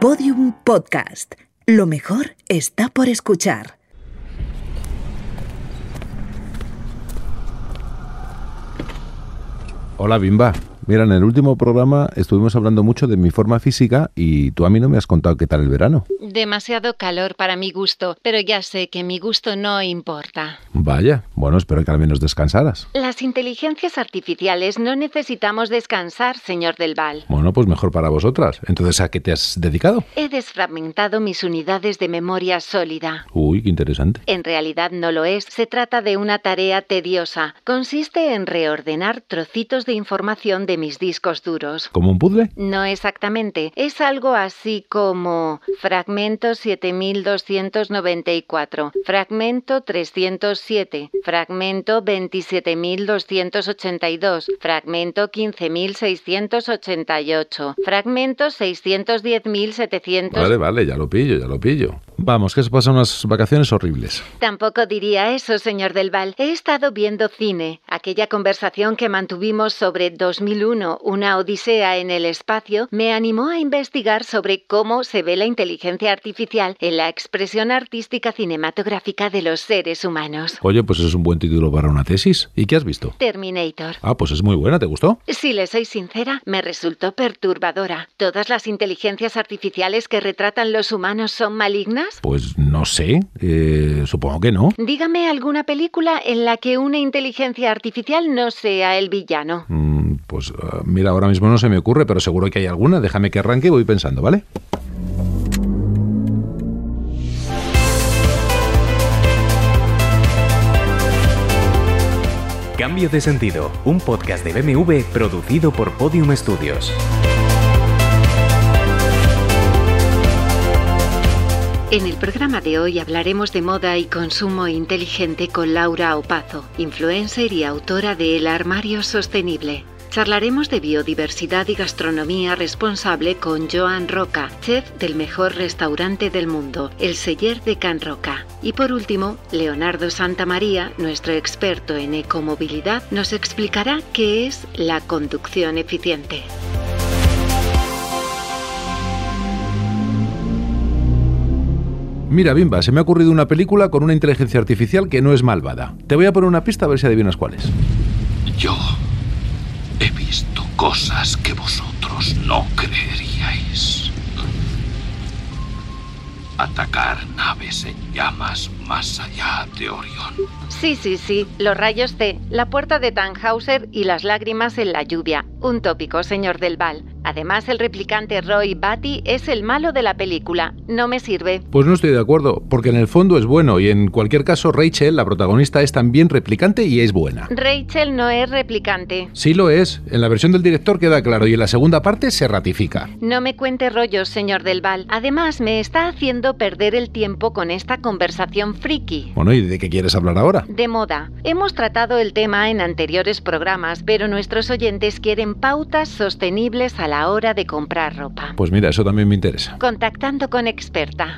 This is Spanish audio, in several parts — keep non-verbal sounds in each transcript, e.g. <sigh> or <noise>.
Podium Podcast. Lo mejor está por escuchar. Hola Bimba. Mira, en el último programa estuvimos hablando mucho de mi forma física y tú a mí no me has contado qué tal el verano. Demasiado calor para mi gusto, pero ya sé que mi gusto no importa. Vaya, bueno, espero que al menos descansaras. Las inteligencias artificiales no necesitamos descansar, señor Del Val. Bueno, pues mejor para vosotras. Entonces, ¿a qué te has dedicado? He desfragmentado mis unidades de memoria sólida. Uy, qué interesante. En realidad no lo es. Se trata de una tarea tediosa. Consiste en reordenar trocitos de información de mis discos duros. ¿Como un puzzle? No exactamente. Es algo así como fragmento 7294, fragmento 307, fragmento 27282, fragmento 15688, fragmento 610700. Vale, vale, ya lo pillo, ya lo pillo. Vamos, que se pasan unas vacaciones horribles. Tampoco diría eso, señor Del Val. He estado viendo cine. Aquella conversación que mantuvimos sobre 2001, una odisea en el espacio, me animó a investigar sobre cómo se ve la inteligencia artificial en la expresión artística cinematográfica de los seres humanos. Oye, pues es un buen título para una tesis. ¿Y qué has visto? Terminator. Ah, pues es muy buena, ¿te gustó? Si le soy sincera, me resultó perturbadora. ¿Todas las inteligencias artificiales que retratan los humanos son malignas? Pues no sé, eh, supongo que no. Dígame alguna película en la que una inteligencia artificial no sea el villano. Mm, pues uh, mira, ahora mismo no se me ocurre, pero seguro que hay alguna. Déjame que arranque y voy pensando, ¿vale? Cambio de sentido, un podcast de BMW producido por Podium Studios. En el programa de hoy hablaremos de moda y consumo inteligente con Laura Opazo, influencer y autora de El Armario Sostenible. Charlaremos de biodiversidad y gastronomía responsable con Joan Roca, chef del mejor restaurante del mundo, el Seller de Can Roca. Y por último, Leonardo Santamaría, nuestro experto en ecomovilidad, nos explicará qué es la conducción eficiente. Mira, Bimba, se me ha ocurrido una película con una inteligencia artificial que no es malvada. Te voy a poner una pista a ver si adivinas cuál es. Yo he visto cosas que vosotros no creeríais. Atacar naves en llamas más allá de Orión. Sí, sí, sí, los rayos T, la puerta de Tannhauser y las lágrimas en la lluvia. Un tópico, señor Del Val. Además, el replicante Roy Batty es el malo de la película. No me sirve. Pues no estoy de acuerdo, porque en el fondo es bueno y en cualquier caso Rachel, la protagonista, es también replicante y es buena. Rachel no es replicante. Sí lo es. En la versión del director queda claro y en la segunda parte se ratifica. No me cuente rollos, señor Del Val. Además, me está haciendo perder el tiempo con esta conversación friki. Bueno, ¿y de qué quieres hablar ahora? De moda. Hemos tratado el tema en anteriores programas, pero nuestros oyentes quieren pautas sostenibles a la hora de comprar ropa. Pues mira, eso también me interesa. Contactando con experta.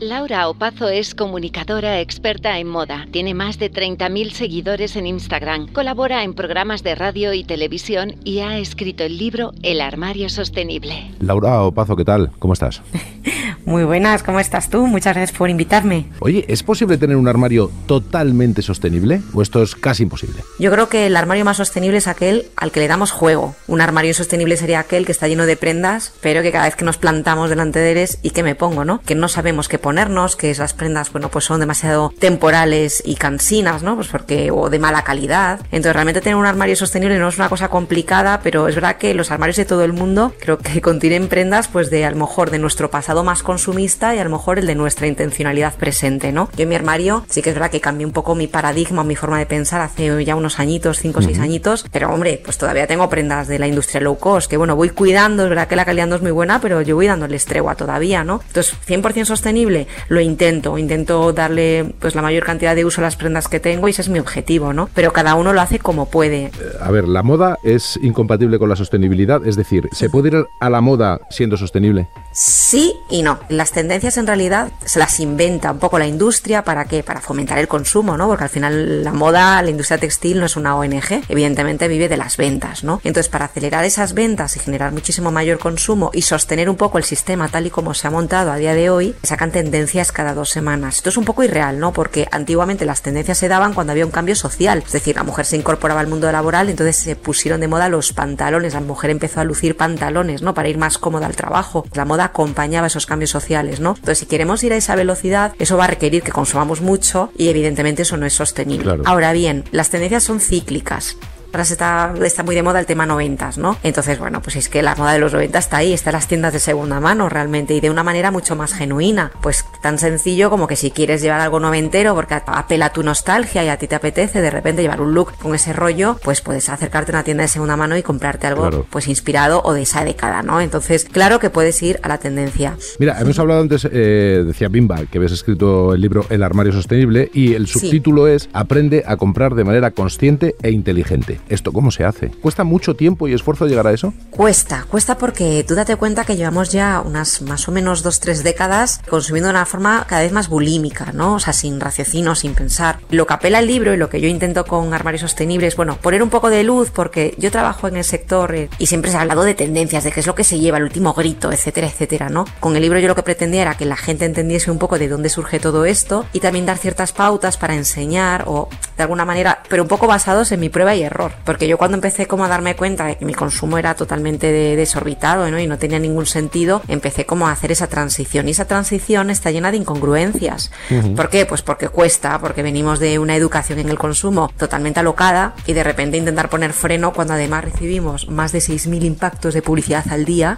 Laura Opazo es comunicadora experta en moda. Tiene más de 30.000 seguidores en Instagram. Colabora en programas de radio y televisión y ha escrito el libro El armario sostenible. Laura Opazo, ¿qué tal? ¿Cómo estás? <laughs> Muy buenas, ¿cómo estás tú? Muchas gracias por invitarme. Oye, ¿es posible tener un armario totalmente sostenible o esto es casi imposible? Yo creo que el armario más sostenible es aquel al que le damos juego. Un armario sostenible sería aquel que está lleno de prendas, pero que cada vez que nos plantamos delante de él es ¿y qué me pongo, no? Que no sabemos qué ponernos, que esas prendas, bueno, pues son demasiado temporales y cansinas, ¿no? Pues porque, o de mala calidad. Entonces, realmente tener un armario sostenible no es una cosa complicada, pero es verdad que los armarios de todo el mundo creo que <laughs> contienen prendas, pues de a lo mejor de nuestro pasado más consumista y a lo mejor el de nuestra intencionalidad presente, ¿no? Yo en mi armario sí que es verdad que cambié un poco mi paradigma, mi forma de pensar hace ya unos añitos, 5 o 6 añitos, pero hombre, pues todavía tengo prendas de la industria low cost, que bueno, voy cuidando, es verdad que la calidad no es muy buena, pero yo voy dándole tregua todavía, ¿no? Entonces, 100% sostenible, lo intento, intento darle pues la mayor cantidad de uso a las prendas que tengo y ese es mi objetivo, ¿no? Pero cada uno lo hace como puede. Eh, A ver, la moda es incompatible con la sostenibilidad, es decir, ¿se puede ir a la moda siendo sostenible? Sí y no. Las tendencias en realidad se las inventa un poco la industria para qué? Para fomentar el consumo, ¿no? Porque al final la moda, la industria textil no es una ONG, evidentemente vive de las ventas, ¿no? Entonces, para acelerar esas ventas y generar muchísimo mayor consumo y sostener un poco el sistema tal y como se ha montado a día de hoy, sacan tendencias cada dos semanas. Esto es un poco irreal, ¿no? Porque antiguamente las tendencias se daban cuando había un cambio social, es decir, la mujer se incorporaba al mundo laboral, entonces se pusieron de moda los pantalones, la mujer empezó a lucir pantalones, ¿no? Para ir más cómoda al trabajo. La moda acompañaba esos cambios sociales, ¿no? Entonces, si queremos ir a esa velocidad, eso va a requerir que consumamos mucho y evidentemente eso no es sostenible. Ahora bien, las tendencias son cíclicas. Ahora está, está muy de moda el tema noventas, ¿no? Entonces, bueno, pues es que la moda de los 90 está ahí, está en las tiendas de segunda mano realmente y de una manera mucho más genuina. Pues tan sencillo como que si quieres llevar algo noventero porque apela a tu nostalgia y a ti te apetece de repente llevar un look con ese rollo, pues puedes acercarte a una tienda de segunda mano y comprarte algo pues inspirado o de esa década, ¿no? Entonces, claro que puedes ir a la tendencia. Mira, hemos hablado antes, eh, decía Bimba, que habías escrito el libro El armario sostenible y el subtítulo es Aprende a comprar de manera consciente e inteligente. ¿Esto cómo se hace? ¿Cuesta mucho tiempo y esfuerzo llegar a eso? Cuesta, cuesta porque tú date cuenta que llevamos ya unas más o menos dos, tres décadas consumiendo de una forma cada vez más bulímica, ¿no? O sea, sin raciocinio, sin pensar. Lo que apela el libro y lo que yo intento con Armarios Sostenibles, bueno, poner un poco de luz porque yo trabajo en el sector eh, y siempre se ha hablado de tendencias, de qué es lo que se lleva, el último grito, etcétera, etcétera, ¿no? Con el libro yo lo que pretendía era que la gente entendiese un poco de dónde surge todo esto y también dar ciertas pautas para enseñar o de alguna manera, pero un poco basados en mi prueba y error porque yo cuando empecé como a darme cuenta de que mi consumo era totalmente desorbitado ¿no? y no tenía ningún sentido, empecé como a hacer esa transición y esa transición está llena de incongruencias. ¿Por qué? Pues porque cuesta, porque venimos de una educación en el consumo totalmente alocada y de repente intentar poner freno cuando además recibimos más de 6.000 impactos de publicidad al día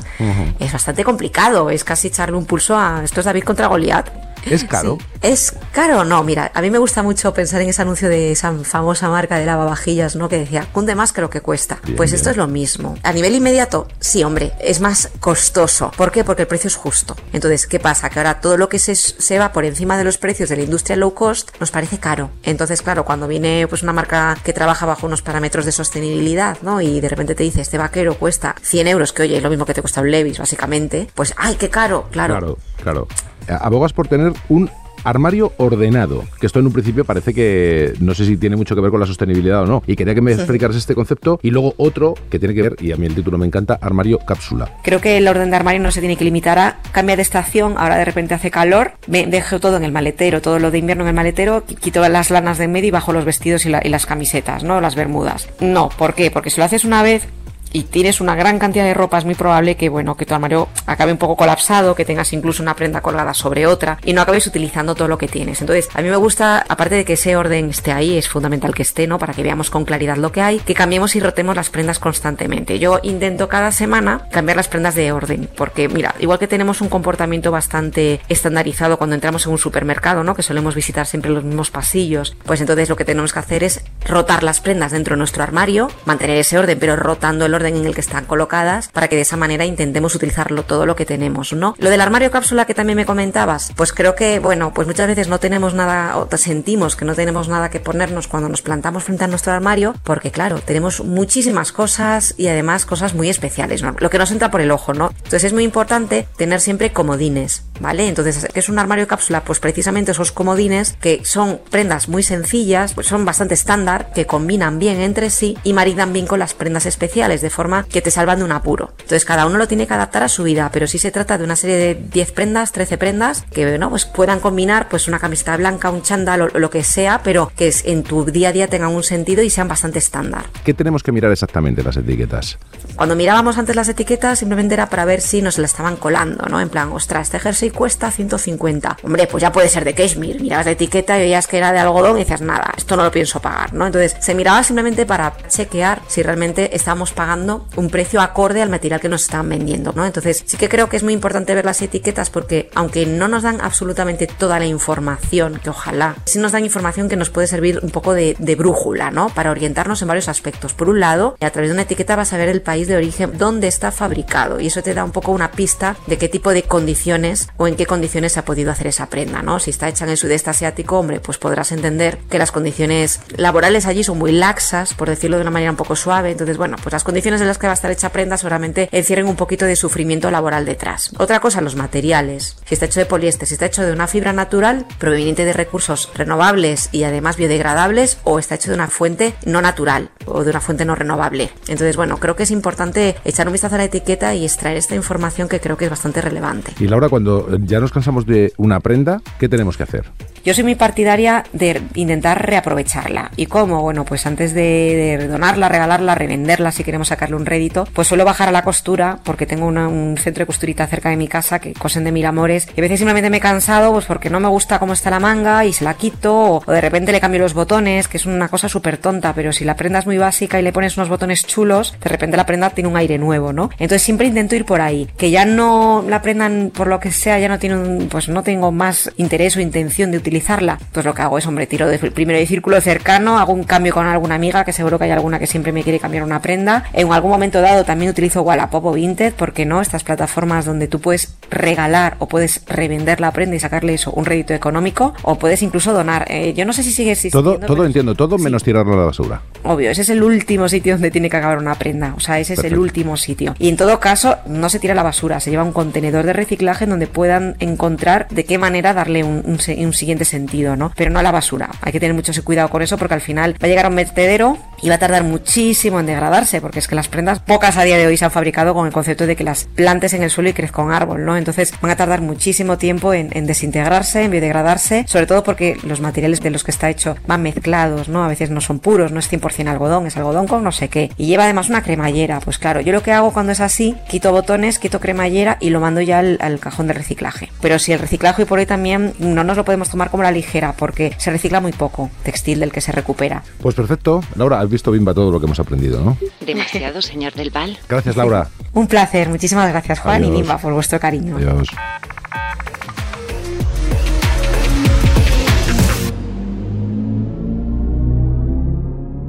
es bastante complicado, es casi echarle un pulso a esto es David contra Goliat. ¿Es caro? ¿Es caro? No, mira, a mí me gusta mucho pensar en ese anuncio de esa famosa marca de lavavajillas, ¿no? Que decía, cunde más que lo que cuesta. pues esto es lo mismo. A nivel inmediato, sí, hombre, es más costoso. ¿Por qué? Porque el precio es justo. Entonces, ¿qué pasa? Que ahora todo lo que se, se va por encima de los precios de la industria low cost nos parece caro. Entonces, claro, cuando viene pues una marca que trabaja bajo unos parámetros de sostenibilidad, ¿no? Y de repente te dice, este vaquero cuesta 100 euros, que oye, es lo mismo que te cuesta un Levis, básicamente, pues, ¡ay, qué caro! Claro. Claro, claro. Abogas por tener un armario ordenado, que esto en un principio parece que no sé si tiene mucho que ver con la sostenibilidad o no, y quería que me explicaras este concepto, y luego otro que tiene que ver, y a mí el título me encanta, armario cápsula. Creo que el orden de armario no se tiene que limitar a cambiar de estación, ahora de repente hace calor, me dejo todo en el maletero, todo lo de invierno en el maletero, quito las lanas de en medio y bajo los vestidos y, y las camisetas, ¿no? Las bermudas. No, ¿por qué? Porque si lo haces una vez, y tienes una gran cantidad de ropa, es muy probable que, bueno, que tu armario acabe un poco colapsado, que tengas incluso una prenda colgada sobre otra y no acabes utilizando todo lo que tienes. Entonces, a mí me gusta, aparte de que ese orden esté ahí, es fundamental que esté, ¿no? Para que veamos con claridad lo que hay, que cambiemos y rotemos las prendas constantemente. Yo intento cada semana cambiar las prendas de orden, porque mira, igual que tenemos un comportamiento bastante estandarizado cuando entramos en un supermercado, ¿no? Que solemos visitar siempre los mismos pasillos, pues entonces lo que tenemos que hacer es rotar las prendas dentro de nuestro armario, mantener ese orden, pero rotando el orden en el que están colocadas para que de esa manera intentemos utilizarlo todo lo que tenemos, ¿no? Lo del armario cápsula que también me comentabas, pues creo que, bueno, pues muchas veces no tenemos nada, o sentimos que no tenemos nada que ponernos cuando nos plantamos frente a nuestro armario, porque claro, tenemos muchísimas cosas y además cosas muy especiales, ¿no? Lo que nos entra por el ojo, ¿no? Entonces es muy importante tener siempre comodines, ¿vale? Entonces, ¿qué es un armario cápsula? Pues precisamente esos comodines que son prendas muy sencillas, pues son bastante estándar, que combinan bien entre sí y maridan bien con las prendas especiales, de forma que te salvan de un apuro. Entonces cada uno lo tiene que adaptar a su vida, pero si se trata de una serie de 10 prendas, 13 prendas, que ¿no? pues puedan combinar pues una camiseta blanca, un chándal o lo que sea, pero que en tu día a día tengan un sentido y sean bastante estándar. ¿Qué tenemos que mirar exactamente las etiquetas? Cuando mirábamos antes las etiquetas simplemente era para ver si nos la estaban colando, ¿no? En plan, ostras, este jersey cuesta 150. Hombre, pues ya puede ser de cashmere. Mirabas la etiqueta y veías que era de algodón y decías, nada, esto no lo pienso pagar, ¿no? Entonces se miraba simplemente para chequear si realmente estábamos pagando un precio acorde al material que nos están vendiendo, ¿no? Entonces sí que creo que es muy importante ver las etiquetas porque aunque no nos dan absolutamente toda la información, que ojalá, sí nos dan información que nos puede servir un poco de, brújula, ¿no? Para orientarnos en varios aspectos. Por un lado, a través de una etiqueta vas a ver el país de origen donde está fabricado y eso te da un poco una pista de qué tipo de condiciones o en qué condiciones se ha podido hacer esa prenda, ¿no? Si está hecha en el sudeste asiático, hombre, pues podrás entender que las condiciones laborales allí son muy laxas, por decirlo de una manera un poco suave. Entonces, bueno, pues las condiciones de las que va a estar hecha prenda seguramente encierren un poquito de sufrimiento laboral detrás. Otra cosa, los materiales. Si está hecho de poliéster, si está hecho de una fibra natural proveniente de recursos renovables y además biodegradables o está hecho de una fuente no natural o de una fuente no renovable. Entonces, bueno, creo que es importante echar un vistazo a la etiqueta y extraer esta información que creo que es bastante relevante. Y Laura, cuando ya nos cansamos de una prenda, ¿qué tenemos que hacer? Yo soy muy partidaria de intentar reaprovecharla. ¿Y cómo? Bueno, pues antes de, donarla, regalarla, revenderla si queremos sacarle un rédito, pues suelo bajar a la costura porque tengo un centro de costurita cerca de mi casa que cosen de mil amores. Y a veces simplemente me he cansado pues porque no me gusta cómo está la manga y se la quito o, de repente le cambio los botones, que es una cosa súper tonta, pero si la prenda es muy básica y le pones unos botones chulos, de repente la prenda tiene un aire nuevo, ¿no? Entonces siempre intento ir por ahí. Que ya no la prendan por lo que sea, ya no tiene pues no tengo más interés o intención de utilizar utilizarla, pues lo que hago es, hombre, tiro de, primero de círculo cercano, hago un cambio con alguna amiga, que seguro que hay alguna que siempre me quiere cambiar una prenda. En algún momento dado también utilizo Wallapop o Vinted, porque no, estas plataformas donde tú puedes regalar o puedes revender la prenda y sacarle eso, un rédito económico, o puedes incluso donar. Eh, yo no sé si sigue existiendo. Todo, todo entiendo, todo menos tirarlo a la basura. Obvio, ese es el último sitio donde tiene que acabar una prenda, o sea, ese es el último sitio. Y en todo caso, no se tira a la basura, se lleva un contenedor de reciclaje en donde puedan encontrar de qué manera darle un, un, un siguiente sentido, ¿no? Pero no a la basura. Hay que tener mucho cuidado con eso porque al final va a llegar a un vertedero y va a tardar muchísimo en degradarse, porque es que las prendas, pocas a día de hoy se han fabricado con el concepto de que las plantes en el suelo y crezca un árbol, ¿no? Entonces van a tardar muchísimo tiempo en, desintegrarse, en biodegradarse, sobre todo porque los materiales de los que está hecho van mezclados, ¿no? A veces no son puros, no es 100% algodón, es algodón con no sé qué. Y lleva además una cremallera, pues claro, yo lo que hago cuando es así, quito botones, quito cremallera y lo mando ya al, cajón de reciclaje. Pero si el reciclaje y por ahí también no nos lo podemos tomar como la ligera, porque se recicla muy poco textil del que se recupera. Pues perfecto. Laura, visto Bimba todo lo que hemos aprendido, ¿no? Demasiado, señor Del Val. Gracias, Laura. Un placer. Muchísimas gracias, Juan y Bimba, por vuestro cariño. Adiós.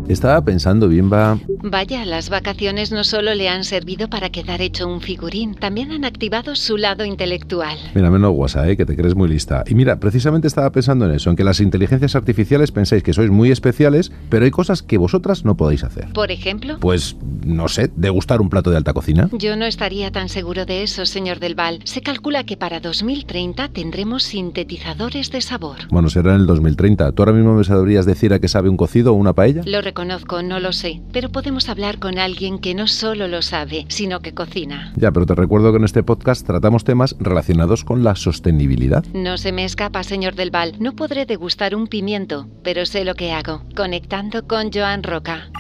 Estaba pensando, Bimba. Vaya, las vacaciones no solo le han servido para quedar hecho un figurín, también han activado su lado intelectual. Mira, menos guasa, ¿eh? que te crees muy lista. Y mira, precisamente estaba pensando en eso, en que las inteligencias artificiales pensáis que sois muy especiales, pero hay cosas que vosotras no podéis hacer. ¿Por ejemplo? Pues, no sé, degustar un plato de alta cocina. Yo no estaría tan seguro de eso, señor Del Val. Se calcula que para 2030 tendremos sintetizadores de sabor. Bueno, será en el 2030. ¿Tú ahora mismo me sabrías decir a qué sabe un cocido o una paella? Lo conozco, no lo sé, pero podemos hablar con alguien que no solo lo sabe, sino que cocina. Ya, pero te recuerdo que en este podcast tratamos temas relacionados con la sostenibilidad. No se me escapa, señor Del Val. No podré degustar un pimiento, pero sé lo que hago, conectando con Joan Roca.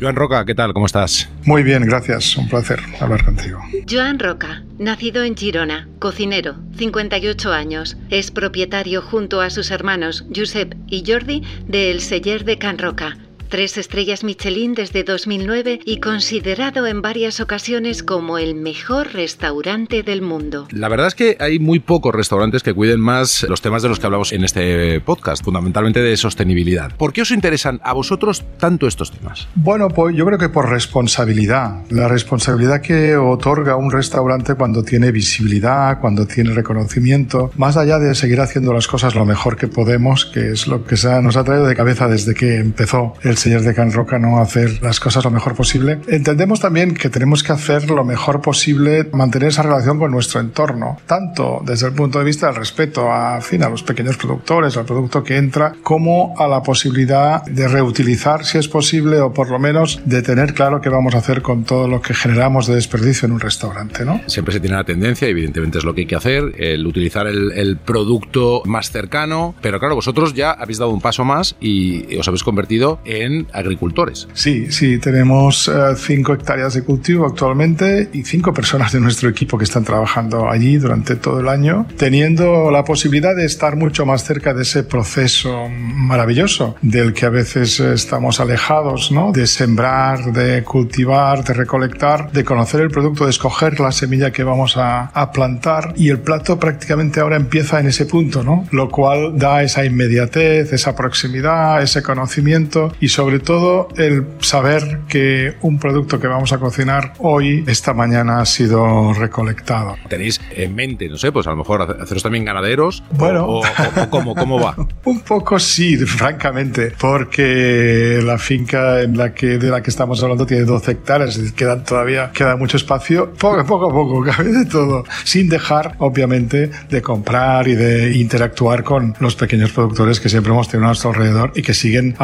Joan Roca, ¿qué tal? ¿Cómo estás? Muy bien, gracias. Un placer hablar contigo. Joan Roca, nacido en Girona, cocinero, 58 años. Es propietario junto a sus hermanos Josep y Jordi de El Seller de Can Roca tres estrellas Michelin desde 2009 y considerado en varias ocasiones como el mejor restaurante del mundo. La verdad es que hay muy pocos restaurantes que cuiden más los temas de los que hablamos en este podcast, fundamentalmente de sostenibilidad. ¿Por qué os interesan a vosotros tanto estos temas? Bueno, pues yo creo que por responsabilidad. La responsabilidad que otorga un restaurante cuando tiene visibilidad, cuando tiene reconocimiento, más allá de seguir haciendo las cosas lo mejor que podemos, que es lo que nos ha traído de cabeza desde que empezó el señores de Can Roca no hacer las cosas lo mejor posible. Entendemos también que tenemos que hacer lo mejor posible, mantener esa relación con nuestro entorno, tanto desde el punto de vista del respeto a, fin, a los pequeños productores, al producto que entra, como a la posibilidad de reutilizar si es posible o por lo menos de tener claro qué vamos a hacer con todo lo que generamos de desperdicio en un restaurante. ¿no? Siempre se tiene la tendencia, evidentemente es lo que hay que hacer, el utilizar el, el producto más cercano, pero claro, vosotros ya habéis dado un paso más y os habéis convertido en agricultores. Sí, sí, tenemos 5 eh, hectáreas de cultivo actualmente y 5 personas de nuestro equipo que están trabajando allí durante todo el año, teniendo la posibilidad de estar mucho más cerca de ese proceso maravilloso del que a veces estamos alejados, ¿no? De sembrar, de cultivar, de recolectar, de conocer el producto, de escoger la semilla que vamos a, a plantar y el plato prácticamente ahora empieza en ese punto, ¿no? Lo cual da esa inmediatez, esa proximidad, ese conocimiento y sobre sobre todo el saber que un producto que vamos a cocinar hoy, esta mañana, ha sido recolectado. ¿Tenéis en mente, no sé, pues a lo mejor haceros también ganaderos? Bueno. ¿O, o- o cómo, cómo va? <laughs> Un poco sí, <laughs> francamente, porque la finca en la que, de la que estamos hablando tiene 12 hectáreas, quedan todavía, queda mucho espacio, poco, <laughs> poco a poco, cabe de todo, sin dejar, obviamente, de comprar y de interactuar con los pequeños productores que siempre hemos tenido a nuestro alrededor y que siguen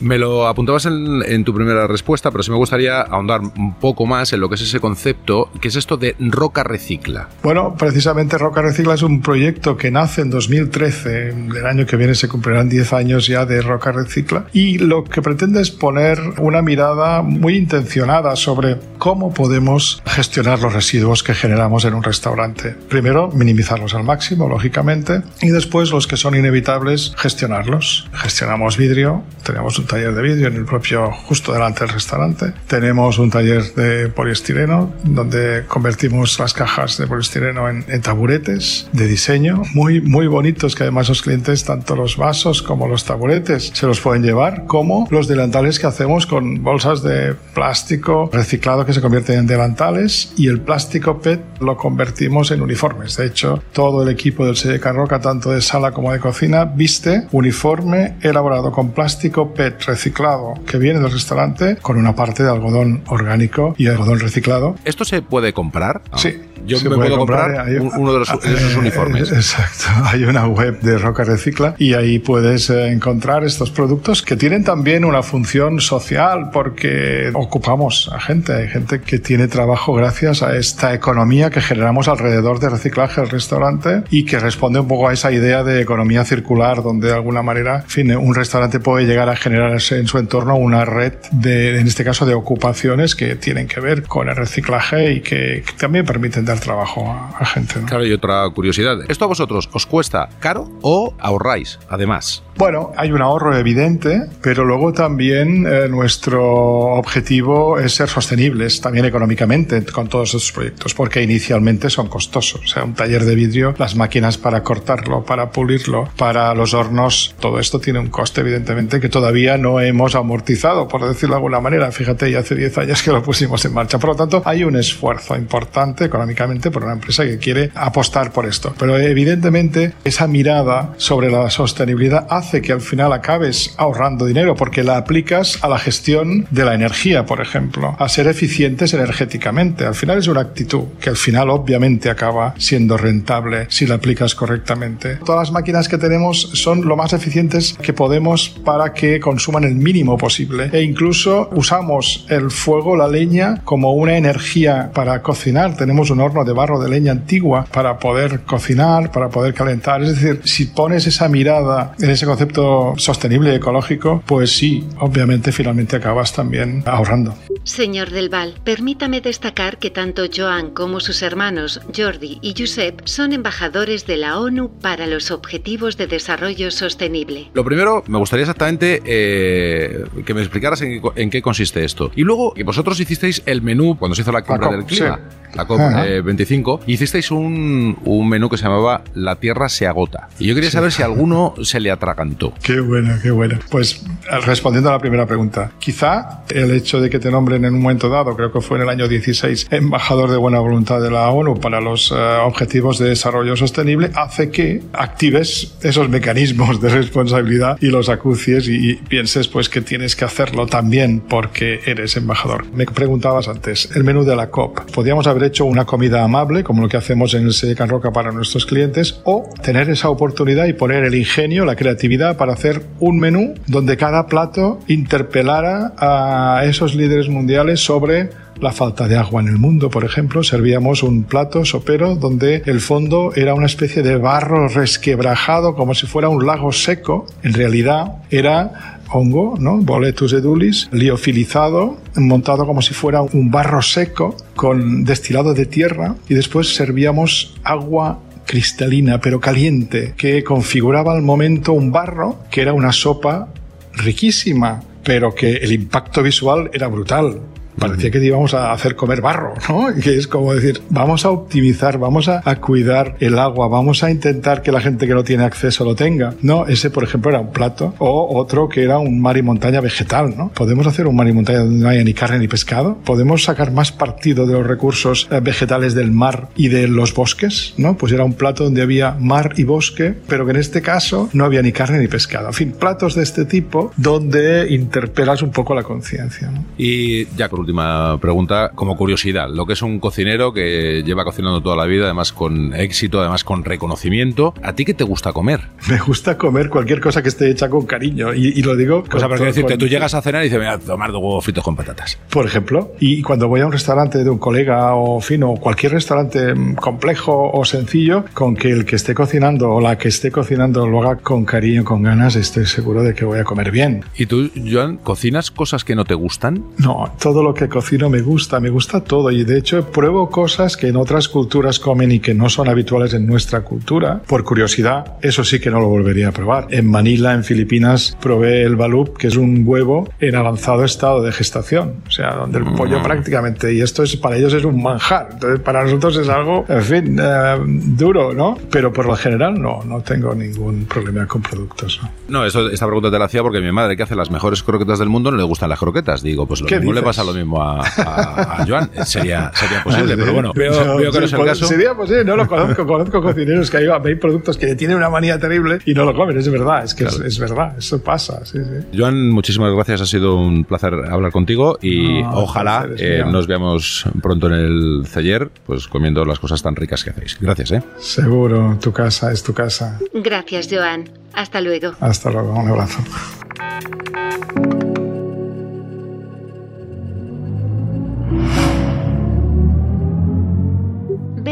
Me lo apuntabas en, en tu primera respuesta, pero sí me gustaría ahondar un poco más en lo que es ese concepto, que es esto de roca recicla. Bueno, precisamente Roca Recicla es un proyecto que nace en 2013. El año que viene se cumplirán 10 años ya de Roca Recicla. Y lo que pretende es poner una mirada muy intencionada sobre cómo podemos gestionar los residuos que generamos en un restaurante. Primero, minimizarlos al máximo, lógicamente. Y después, los que son inevitables, gestionarlos. Gestionamos vidrio. Tenemos un taller de vidrio en el propio, justo delante del restaurante. Tenemos un taller de poliestireno donde convertimos las cajas de poliestireno en, en taburetes de diseño muy, muy bonitos que además los clientes, tanto los vasos como los taburetes, se los pueden llevar, como los delantales que hacemos con bolsas de plástico reciclado que se convierten en delantales y el plástico PET lo convertimos en uniformes. De hecho, todo el equipo del Selle Can Roca, tanto de sala como de cocina, viste uniforme elaborado con plástico PET reciclado que viene del restaurante con una parte de algodón orgánico y algodón reciclado ¿Esto se puede comprar? Ah, Sí. Yo se me puede puedo comprar, hay- un- uno de, los, de esos eh, uniformes. <laughs> Exacto. Hay una web de Roca Recicla y ahí puedes eh, encontrar estos productos que tienen también una función social porque ocupamos a gente. Hay gente que tiene trabajo gracias a esta economía que generamos alrededor de reciclaje del restaurante y que responde un poco a esa idea de economía circular donde de alguna manera, en fin, un restaurante puede llegar a generar en su entorno una red de, en este caso, de ocupaciones que tienen que ver con el reciclaje y que también permiten trabajo a, a gente. ¿no? Claro, y otra curiosidad. ¿Esto a vosotros os cuesta caro o ahorráis, además? Bueno, hay un ahorro evidente, pero luego también eh, nuestro objetivo es ser sostenibles también económicamente con todos estos proyectos, porque inicialmente son costosos. O sea, un taller de vidrio, las máquinas para cortarlo, para pulirlo, para los hornos, todo esto tiene un coste evidentemente que todavía no hemos amortizado, por decirlo de alguna manera. Fíjate, ya hace 10 años que lo pusimos en marcha. Por lo tanto, hay un esfuerzo importante económicamente por una empresa que quiere apostar por esto. Pero evidentemente esa mirada sobre la sostenibilidad hace que al final acabes ahorrando dinero porque la aplicas a la gestión de la energía, por ejemplo, a ser eficientes energéticamente. Al final es una actitud que al final obviamente acaba siendo rentable si la aplicas correctamente. Todas las máquinas que tenemos son lo más eficientes que podemos para que consuman el mínimo posible e incluso usamos el fuego, la leña, como una energía para cocinar. Tenemos un horno de barro de leña antigua para poder cocinar, para poder calentar. Es decir, si pones esa mirada en ese concepto sostenible y ecológico, pues sí, obviamente finalmente acabas también ahorrando. Señor Del Val, permítame destacar que tanto Joan como sus hermanos Jordi y Josep son embajadores de la ONU para los Objetivos de Desarrollo Sostenible. Lo primero, me gustaría exactamente eh, que me explicaras en, qué- en qué consiste esto. Y luego, que vosotros hicisteis el menú cuando se hizo la cumbre COP, del clima, sí. la COP Ajá. eh, 25, hicisteis un, un menú que se llamaba La Tierra se agota. Y yo quería saber si alguno se le Qué bueno, qué bueno. Pues respondiendo a la primera pregunta, quizá el hecho de que te nombren en un momento dado, creo que fue en el año 16, embajador de buena voluntad de la ONU para los eh, Objetivos de Desarrollo Sostenible, hace que actives esos mecanismos de responsabilidad y los acucies y, pienses pues que tienes que hacerlo también porque eres embajador. Me preguntabas antes, el menú de la COP. Podríamos haber hecho una comida amable, como lo que hacemos en el Secan Roca para nuestros clientes, o tener esa oportunidad y poner el ingenio, la creatividad para hacer un menú donde cada plato interpelara a esos líderes mundiales sobre la falta de agua en el mundo, por ejemplo, servíamos un plato sopero donde el fondo era una especie de barro resquebrajado como si fuera un lago seco. En realidad era hongo, ¿no? Boletus edulis, liofilizado, montado como si fuera un barro seco con destilado de tierra y después servíamos agua cristalina pero caliente que configuraba al momento un barro que era una sopa riquísima pero que el impacto visual era brutal Parecía que íbamos a hacer comer barro, ¿no? <laughs> Que es como decir, vamos a optimizar, vamos a, cuidar el agua, vamos a intentar que la gente que no tiene acceso lo tenga. No, ese, por ejemplo, era un plato. O otro que era un mar y montaña vegetal, ¿no? Podemos hacer un mar y montaña donde no haya ni carne ni pescado. Podemos sacar más partido de los recursos eh, vegetales del mar y de los bosques, ¿no? Pues era un plato donde había mar y bosque, pero que en este caso no había ni carne ni pescado. En fin, platos de este tipo donde interpelas un poco la conciencia. ¿no? Y ya por última pregunta, como curiosidad, lo que es un cocinero que lleva cocinando toda la vida, además con éxito, además con reconocimiento, ¿a ti qué te gusta comer? <laughs> Me gusta comer cualquier cosa que esté hecha con cariño y, lo digo... O sea, para decirte, tú llegas a cenar y dices, voy a tomar dos huevos fritos con patatas. Por ejemplo, y cuando voy a un restaurante de un colega o fino, cualquier restaurante complejo o sencillo, con que el que esté cocinando o la que esté cocinando lo haga con cariño, con ganas, estoy seguro de que voy a comer bien. ¿Y tú, Joan, cocinas cosas que no te gustan? No, todo lo que cocino me gusta, me gusta todo y de hecho pruebo cosas que en otras culturas comen y que no son habituales en nuestra cultura. Por curiosidad, eso sí que no lo volvería a probar. En Manila, en Filipinas, probé el balup, que es un huevo en avanzado estado de gestación, o sea, donde el pollo mm. prácticamente, y esto es para ellos es un manjar, entonces para nosotros es algo, en fin, eh, duro, ¿no? Pero por lo general no, no tengo ningún problema con productos. No, eso, esta pregunta te la hacía porque mi madre, que hace las mejores croquetas del mundo, no le gustan las croquetas. Digo, pues lo mismo le pasa lo mismo a, a, Joan. Sería, sería posible, pero bueno, veo, veo que no es el caso. Sería posible, no lo conozco, conozco cocineros que hay, hay, productos que tienen una manía terrible y no lo comen, es verdad, es que es, verdad, eso pasa. Sí, sí. Joan, muchísimas gracias, ha sido un placer hablar contigo y ojalá eh, nos veamos pronto en el celler, pues comiendo las cosas tan ricas que hacéis. Gracias, ¿eh? Seguro, tu casa es tu casa. Gracias, Joan. Hasta luego. Hasta luego, un abrazo.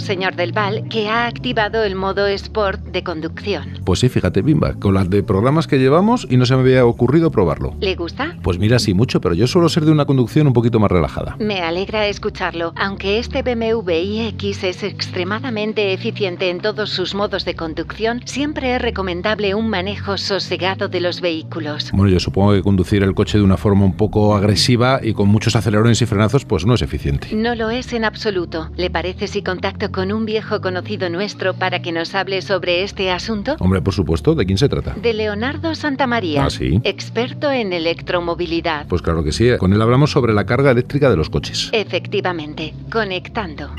señor Del Val, que ha activado el modo Sport de conducción. Pues sí, fíjate, Bimba, con las de programas que llevamos y no se me había ocurrido probarlo. ¿Le gusta? Pues mira, sí, mucho, pero yo suelo ser de una conducción un poquito más relajada. Me alegra escucharlo. Aunque este BMW iX es extremadamente eficiente en todos sus modos de conducción, siempre es recomendable un manejo sosegado de los vehículos. Bueno, yo supongo que conducir el coche de una forma un poco agresiva y con muchos acelerones y frenazos, pues no es eficiente. No lo es en absoluto. ¿Le parece si contacto con un viejo conocido nuestro para que nos hable sobre este asunto? Hombre, por supuesto. ¿De quién se trata? De Leonardo Santamaría. Ah, sí. Experto en electromovilidad. Pues claro que sí. Con él hablamos sobre la carga eléctrica de los coches. Efectivamente. Conectando.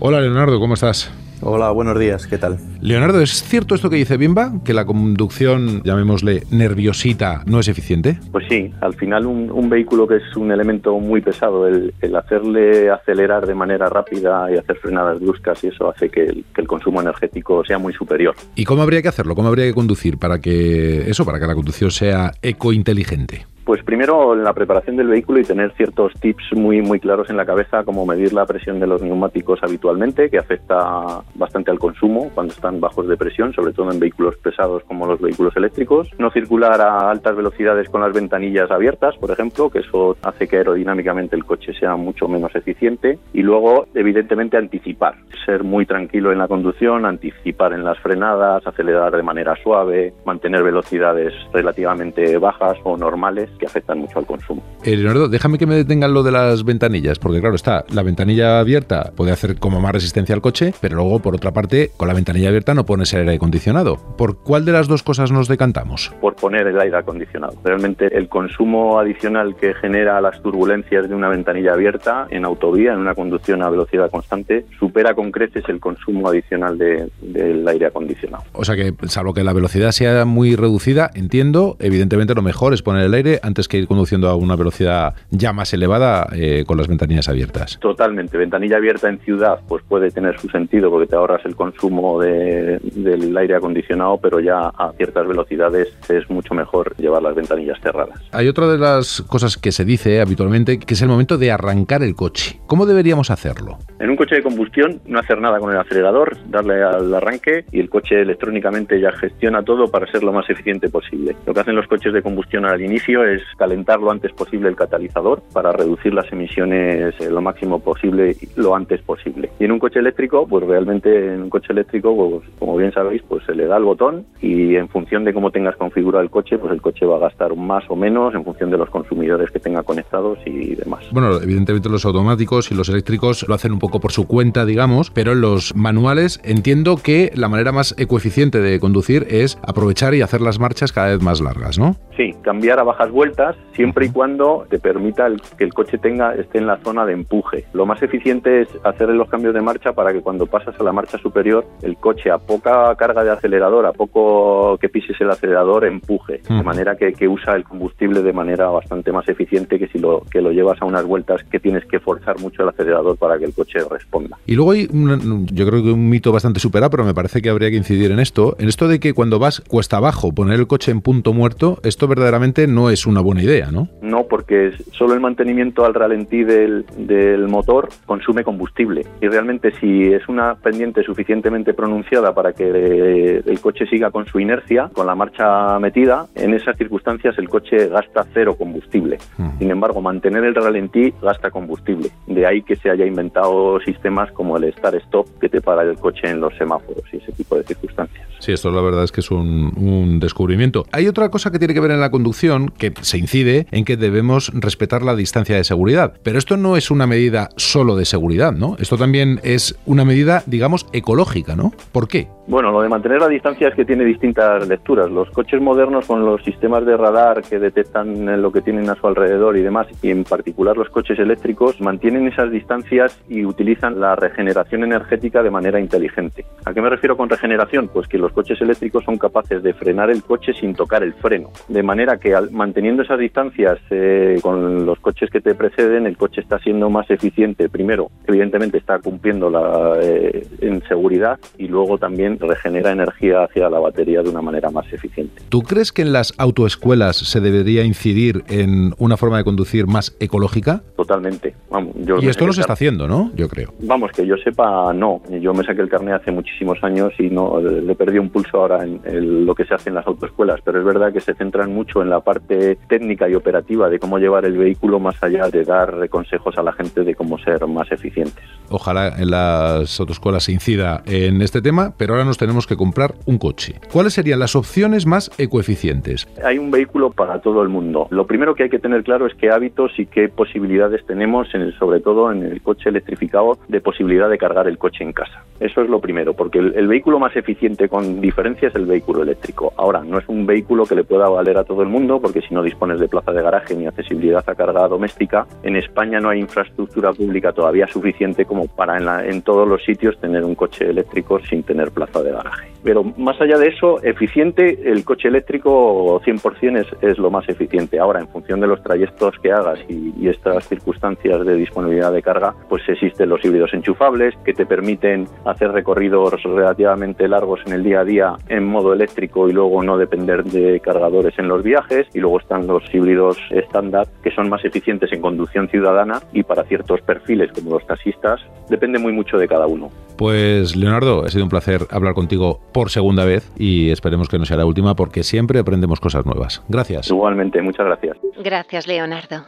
Hola Leonardo, ¿cómo estás? Hola, buenos días, ¿qué tal? Leonardo, ¿es cierto esto que dice Bimba? ¿Que la conducción, llamémosle nerviosita, no es eficiente? Pues sí, al final un, vehículo que es un elemento muy pesado, el, hacerle acelerar de manera rápida y hacer frenadas bruscas y eso hace que el, que el, consumo energético sea muy superior. ¿Y cómo habría que hacerlo? ¿Cómo habría que conducir para que eso, para que la conducción sea ecointeligente? Pues primero la preparación del vehículo y tener ciertos tips muy muy claros en la cabeza, como medir la presión de los neumáticos habitualmente, que afecta bastante al consumo cuando están bajos de presión, sobre todo en vehículos pesados como los vehículos eléctricos. No circular a altas velocidades con las ventanillas abiertas, por ejemplo, que eso hace que aerodinámicamente el coche sea mucho menos eficiente. Y luego, evidentemente, anticipar, ser muy tranquilo en la conducción, anticipar en las frenadas, acelerar de manera suave, mantener velocidades relativamente bajas o normales que afectan mucho al consumo. Eh, Leonardo, déjame que me detengan lo de las ventanillas, porque claro está, la ventanilla abierta puede hacer como más resistencia al coche, pero luego por otra parte, con la ventanilla abierta no pones el aire acondicionado. ¿Por cuál de las dos cosas nos decantamos? Por poner el aire acondicionado. Realmente el consumo adicional que genera las turbulencias de una ventanilla abierta en autovía, en una conducción a velocidad constante, supera con creces el consumo adicional del aire acondicionado. O sea que, salvo que la velocidad sea muy reducida, entiendo, evidentemente lo mejor es poner el aire antes que ir conduciendo a una velocidad ya más elevada eh, con las ventanillas abiertas. Totalmente. Ventanilla abierta en ciudad pues puede tener su sentido porque te ahorras el consumo del aire acondicionado, pero ya a ciertas velocidades es mucho mejor llevar las ventanillas cerradas. Hay otra de las cosas que se dice habitualmente que es el momento de arrancar el coche. ¿Cómo deberíamos hacerlo? En un coche de combustión no hacer nada con el acelerador, darle al arranque y el coche electrónicamente ya gestiona todo para ser lo más eficiente posible. Lo que hacen los coches de combustión al inicio es es calentar lo antes posible el catalizador para reducir las emisiones eh, lo máximo posible lo antes posible. Y en un coche eléctrico, pues realmente en un coche eléctrico, pues, como bien sabéis, pues se le da el botón y en función de cómo tengas configurado el coche, pues el coche va a gastar más o menos en función de los consumidores que tenga conectados y demás. Bueno, evidentemente los automáticos y los eléctricos lo hacen un poco por su cuenta, digamos, pero en los manuales entiendo que la manera más ecoeficiente de conducir es aprovechar y hacer las marchas cada vez más largas, ¿no? Sí, cambiar a bajas vueltas siempre y cuando te permita que el coche tenga esté en la zona de empuje. Lo más eficiente es hacer los cambios de marcha para que cuando pasas a la marcha superior el coche a poca carga de acelerador, a poco que pises el acelerador, empuje, de manera que, que, usa el combustible de manera bastante más eficiente que si lo que lo llevas a unas vueltas que tienes que forzar mucho el acelerador para que el coche responda. Y luego hay, yo creo que un mito bastante superado, pero me parece que habría que incidir en esto, en esto de que cuando vas cuesta abajo poner el coche en punto muerto, esto verdaderamente no es una buena idea, ¿no? No, porque solo el mantenimiento al ralentí del, del motor consume combustible. Y realmente si es una pendiente suficientemente pronunciada para que el coche siga con su inercia, con la marcha metida, en esas circunstancias el coche gasta cero combustible. Sin embargo, mantener el ralentí gasta combustible. De ahí que se haya inventado sistemas como el Start-Stop que te para el coche en los semáforos y ese tipo de circunstancias. Sí, esto la verdad es que es un, un descubrimiento. Hay otra cosa que tiene que ver en la conducción que se incide en que debemos respetar la distancia de seguridad. Pero esto no es una medida solo de seguridad, ¿no? Esto también es una medida, digamos, ecológica, ¿no? ¿Por qué? Bueno, lo de mantener la distancia es que tiene distintas lecturas. Los coches modernos con los sistemas de radar que detectan lo que tienen a su alrededor y demás, y en particular los coches eléctricos, mantienen esas distancias y utilizan la regeneración energética de manera inteligente. ¿A qué me refiero con regeneración? Pues que los coches eléctricos son capaces de frenar el coche sin tocar el freno. De manera que al, manteniendo esas distancias eh, con los coches que te preceden, el coche está siendo más eficiente. Primero, evidentemente está cumpliendo la, eh, en seguridad y luego también regenera energía hacia la batería de una manera más eficiente. ¿Tú crees que en las autoescuelas se debería incidir en una forma de conducir más ecológica? Totalmente. Vamos, yo y esto no se está haciendo, ¿no? Yo creo. Vamos, que yo sepa, no. Yo me saqué el carnet hace muchísimos años y no le perdí un pulso ahora en, en lo que se hace en las autoescuelas, pero es verdad que se centran mucho en la parte técnica y operativa de cómo llevar el vehículo más allá de dar consejos a la gente de cómo ser más eficientes. Ojalá en las autoescuelas se incida en este tema, pero ahora nos tenemos que comprar un coche. ¿Cuáles serían las opciones más ecoeficientes? Hay un vehículo para todo el mundo. Lo primero que hay que tener claro es qué hábitos y qué posibilidades tenemos, en el, sobre todo en el coche electrificado, de posibilidad de cargar el coche en casa. Eso es lo primero, porque el, el vehículo más eficiente con diferencia es el vehículo eléctrico. Ahora, no es un vehículo que le pueda valer a todo el mundo, porque si no dispones de plaza de garaje ni accesibilidad a carga doméstica, en España no hay infraestructura pública todavía suficiente como para en, la, en todos los sitios tener un coche eléctrico sin tener plaza de garaje. Pero más allá de eso, eficiente, el coche eléctrico 100% es, es lo más eficiente. Ahora, en función de los trayectos que hagas y, estas circunstancias de disponibilidad de carga, pues existen los híbridos enchufables que te permiten hacer recorridos relativamente largos en el día a día en modo eléctrico y luego no depender de cargadores en los viajes. Y luego están los híbridos estándar que son más eficientes en conducción ciudadana y para ciertos perfiles como los taxistas. Depende muy mucho de cada uno. Pues Leonardo, ha sido un placer hablar contigo por segunda vez y esperemos que no sea la última porque siempre aprendemos cosas nuevas. Gracias. Igualmente, muchas gracias. Gracias, Leonardo.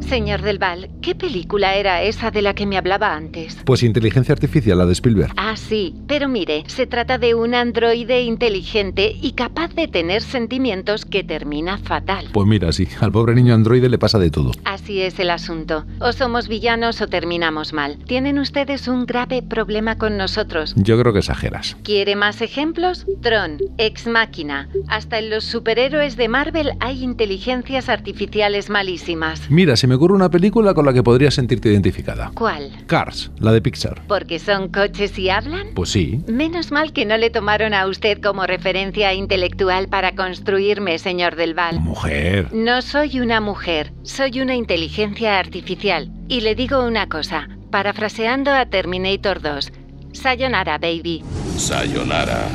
Señor Del Val, ¿qué película era esa de la que me hablaba antes? Pues inteligencia artificial, la de Spielberg. Ah, sí, pero mire, se trata de un androide inteligente y capaz de tener sentimientos que termina fatal. Pues mira, sí, al pobre niño androide le pasa de todo. Así es el asunto. O somos villanos o terminamos mal. Tienen ustedes un grave problema con nosotros. Yo creo que exageras. ¿Quiere más ejemplos? Tron, Ex Máquina. Hasta en los superhéroes de Marvel hay inteligencias artificiales malísimas. Mira, se me ocurre una película con la que podrías sentirte identificada. ¿Cuál? Cars, la de Pixar. ¿Porque son coches y hablan? Pues sí. Menos mal que no le tomaron a usted como referencia intelectual para construirme, señor Del Val. Mujer. No soy una mujer, soy una inteligencia artificial. Y le digo una cosa, parafraseando a Terminator 2, Sayonara, baby. Sayonara,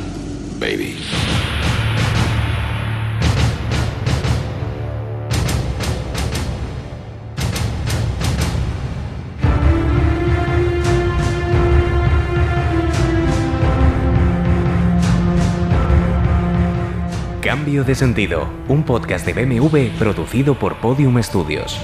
baby. Cambio de sentido, un podcast de BMW producido por Podium Studios.